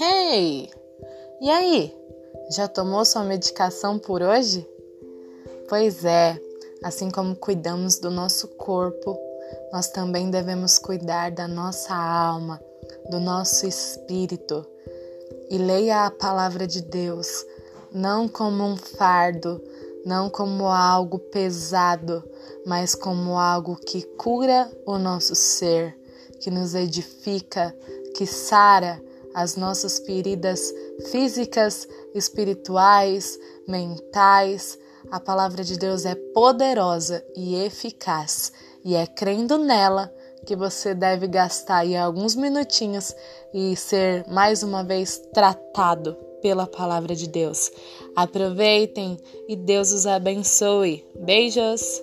Hey! E aí? Já tomou sua medicação por hoje? Pois é, assim como cuidamos do nosso corpo, nós também devemos cuidar da nossa alma, do nosso espírito. E leia a palavra de Deus, não como um fardo, não como algo pesado, mas como algo que cura o nosso ser, que nos edifica, que sara as nossas feridas físicas, espirituais, mentais. A palavra de Deus é poderosa e eficaz, e é crendo nela que você deve gastar aí alguns minutinhos e ser mais uma vez tratado pela palavra de Deus. Aproveitem e Deus os abençoe. Beijos!